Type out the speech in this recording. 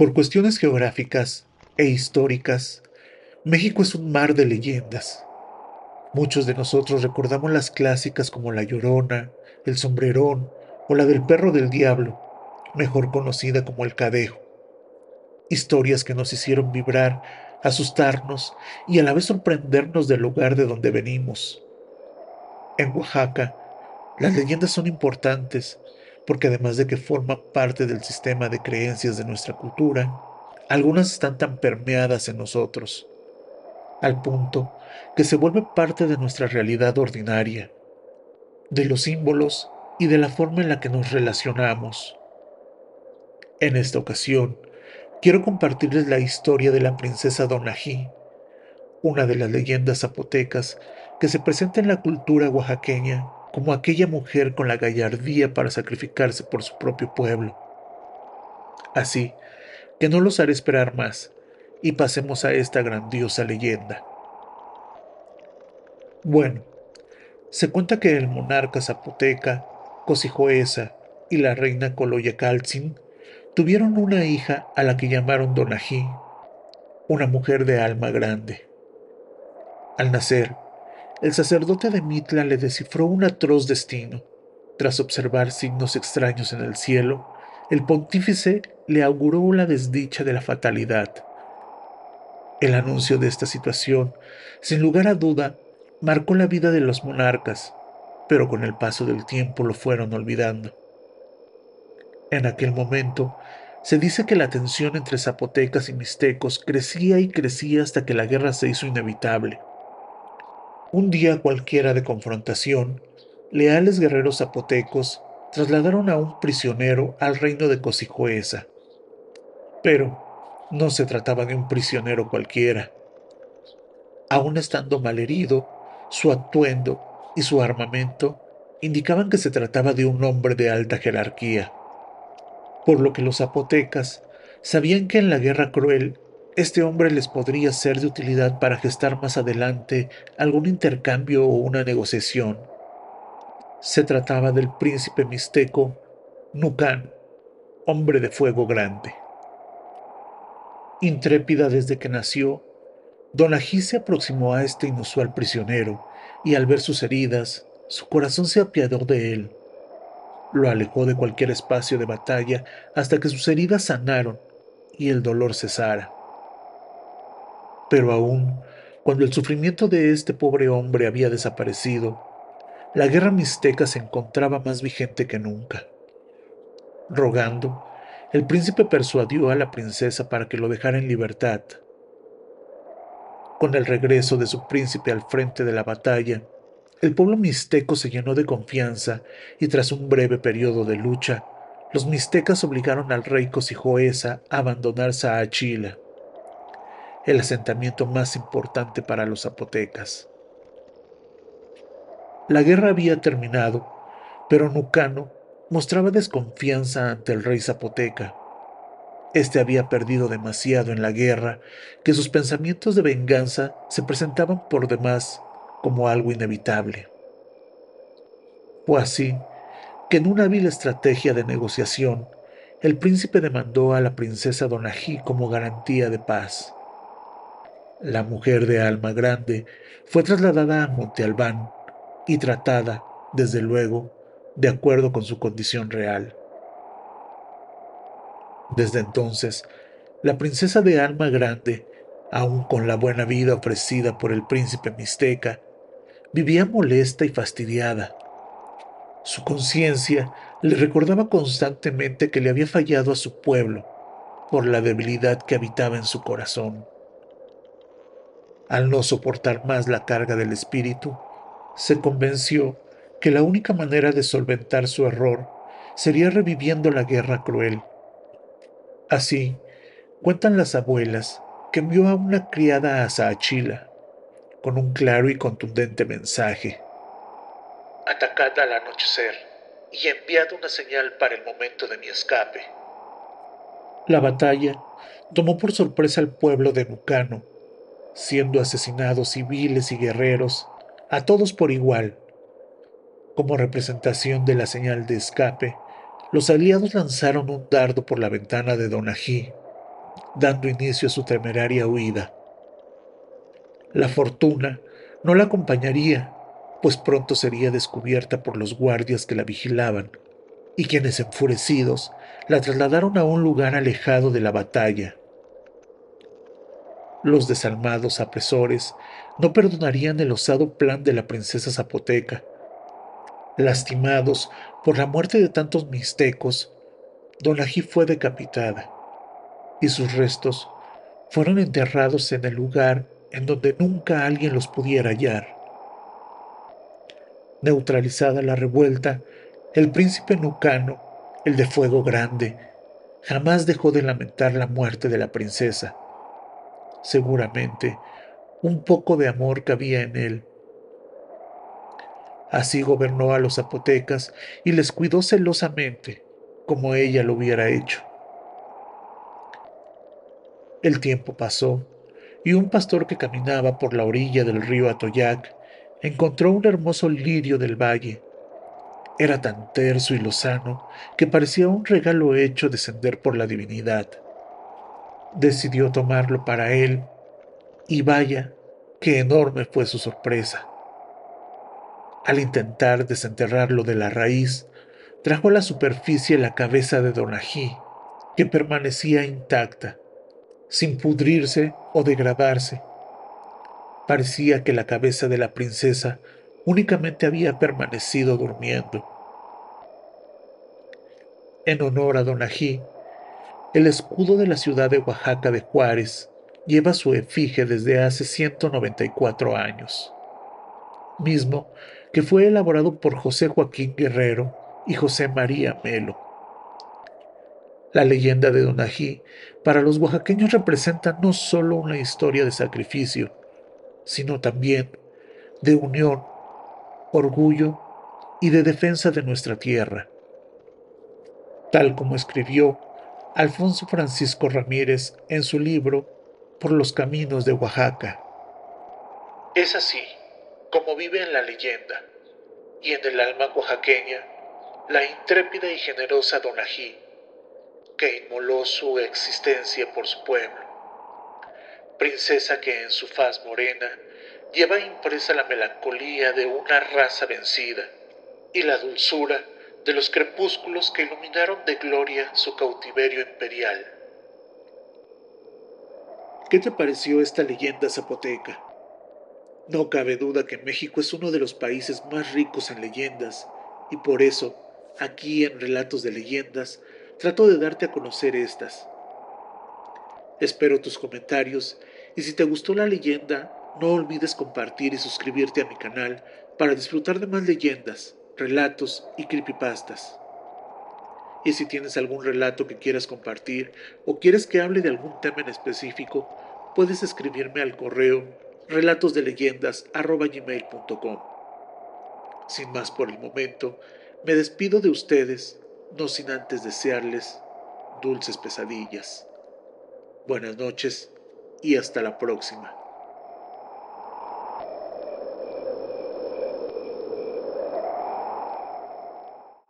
Por cuestiones geográficas e históricas, México es un mar de leyendas. Muchos de nosotros recordamos las clásicas como La Llorona, El Sombrerón o la del Perro del Diablo, mejor conocida como El Cadejo. Historias que nos hicieron vibrar, asustarnos y a la vez sorprendernos del lugar de donde venimos. En Oaxaca, las leyendas son importantes porque además de que forman parte del sistema de creencias de nuestra cultura, algunas están tan permeadas en nosotros, al punto que se vuelve parte de nuestra realidad ordinaria, de los símbolos y de la forma en la que nos relacionamos. En esta ocasión, quiero compartirles la historia de la princesa Donají, una de las leyendas zapotecas que se presenta en la cultura oaxaqueña como aquella mujer con la gallardía para sacrificarse por su propio pueblo. Así que no los haré esperar más y pasemos a esta grandiosa leyenda. Bueno, se cuenta que el monarca zapoteca, Cosijoesa y la reina Coloyacaltzin tuvieron una hija a la que llamaron Donají, una mujer de alma grande. Al nacer, el sacerdote de Mitla le descifró un atroz destino. Tras observar signos extraños en el cielo, el pontífice le auguró la desdicha de la fatalidad. El anuncio de esta situación, sin lugar a duda, marcó la vida de los monarcas, pero con el paso del tiempo lo fueron olvidando. En aquel momento, se dice que la tensión entre zapotecas y mixtecos crecía y crecía hasta que la guerra se hizo inevitable. Un día cualquiera de confrontación, leales guerreros zapotecos trasladaron a un prisionero al reino de Cosijoesa. Pero no se trataba de un prisionero cualquiera. Aún estando malherido, su atuendo y su armamento indicaban que se trataba de un hombre de alta jerarquía, por lo que los zapotecas sabían que en la guerra cruel este hombre les podría ser de utilidad para gestar más adelante algún intercambio o una negociación. Se trataba del príncipe mixteco Nucán, hombre de fuego grande. Intrépida desde que nació, Donají se aproximó a este inusual prisionero y al ver sus heridas, su corazón se apiadó de él. Lo alejó de cualquier espacio de batalla hasta que sus heridas sanaron y el dolor cesara. Pero aún, cuando el sufrimiento de este pobre hombre había desaparecido, la guerra mixteca se encontraba más vigente que nunca. Rogando, el príncipe persuadió a la princesa para que lo dejara en libertad. Con el regreso de su príncipe al frente de la batalla, el pueblo mixteco se llenó de confianza y tras un breve periodo de lucha, los mixtecas obligaron al rey Cosijoesa a abandonar Saachila el asentamiento más importante para los zapotecas. La guerra había terminado, pero Nucano mostraba desconfianza ante el rey zapoteca. Este había perdido demasiado en la guerra que sus pensamientos de venganza se presentaban por demás como algo inevitable. Fue así que en una hábil estrategia de negociación, el príncipe demandó a la princesa Donají como garantía de paz. La mujer de alma grande fue trasladada a Monte Albán y tratada, desde luego, de acuerdo con su condición real. Desde entonces, la princesa de alma grande, aun con la buena vida ofrecida por el príncipe mixteca, vivía molesta y fastidiada. Su conciencia le recordaba constantemente que le había fallado a su pueblo por la debilidad que habitaba en su corazón. Al no soportar más la carga del espíritu, se convenció que la única manera de solventar su error sería reviviendo la guerra cruel. Así, cuentan las abuelas que envió a una criada a Saachila con un claro y contundente mensaje. Atacad al anochecer y enviad una señal para el momento de mi escape. La batalla tomó por sorpresa al pueblo de Nucano siendo asesinados civiles y guerreros, a todos por igual. Como representación de la señal de escape, los aliados lanzaron un dardo por la ventana de Donají, dando inicio a su temeraria huida. La fortuna no la acompañaría, pues pronto sería descubierta por los guardias que la vigilaban, y quienes enfurecidos la trasladaron a un lugar alejado de la batalla. Los desalmados apresores no perdonarían el osado plan de la princesa zapoteca. Lastimados por la muerte de tantos mixtecos, Donají fue decapitada y sus restos fueron enterrados en el lugar en donde nunca alguien los pudiera hallar. Neutralizada la revuelta, el príncipe Nucano, el de fuego grande, jamás dejó de lamentar la muerte de la princesa. Seguramente, un poco de amor cabía en él. Así gobernó a los zapotecas y les cuidó celosamente, como ella lo hubiera hecho. El tiempo pasó, y un pastor que caminaba por la orilla del río Atoyac encontró un hermoso lirio del valle era tan terso y lozano que parecía un regalo hecho descender por la divinidad. Decidió tomarlo para él, y vaya, qué enorme fue su sorpresa. Al intentar desenterrarlo de la raíz, trajo a la superficie la cabeza de Donají, que permanecía intacta, sin pudrirse o degradarse. Parecía que la cabeza de la princesa únicamente había permanecido durmiendo. En honor a Don Ají, el escudo de la ciudad de Oaxaca de Juárez lleva su efigie desde hace 194 años, mismo que fue elaborado por José Joaquín Guerrero y José María Melo. La leyenda de Don Ají para los oaxaqueños representa no solo una historia de sacrificio, sino también de unión orgullo y de defensa de nuestra tierra, tal como escribió Alfonso Francisco Ramírez en su libro Por los Caminos de Oaxaca. Es así como vive en la leyenda y en el alma oaxaqueña la intrépida y generosa Donají, que inmoló su existencia por su pueblo, princesa que en su faz morena lleva impresa la melancolía de una raza vencida y la dulzura de los crepúsculos que iluminaron de gloria su cautiverio imperial. ¿Qué te pareció esta leyenda zapoteca? No cabe duda que México es uno de los países más ricos en leyendas y por eso, aquí en Relatos de Leyendas, trato de darte a conocer estas. Espero tus comentarios y si te gustó la leyenda, no olvides compartir y suscribirte a mi canal para disfrutar de más leyendas, relatos y creepypastas. Y si tienes algún relato que quieras compartir o quieres que hable de algún tema en específico, puedes escribirme al correo relatosdeleyendas.com. Sin más por el momento, me despido de ustedes, no sin antes desearles dulces pesadillas. Buenas noches y hasta la próxima.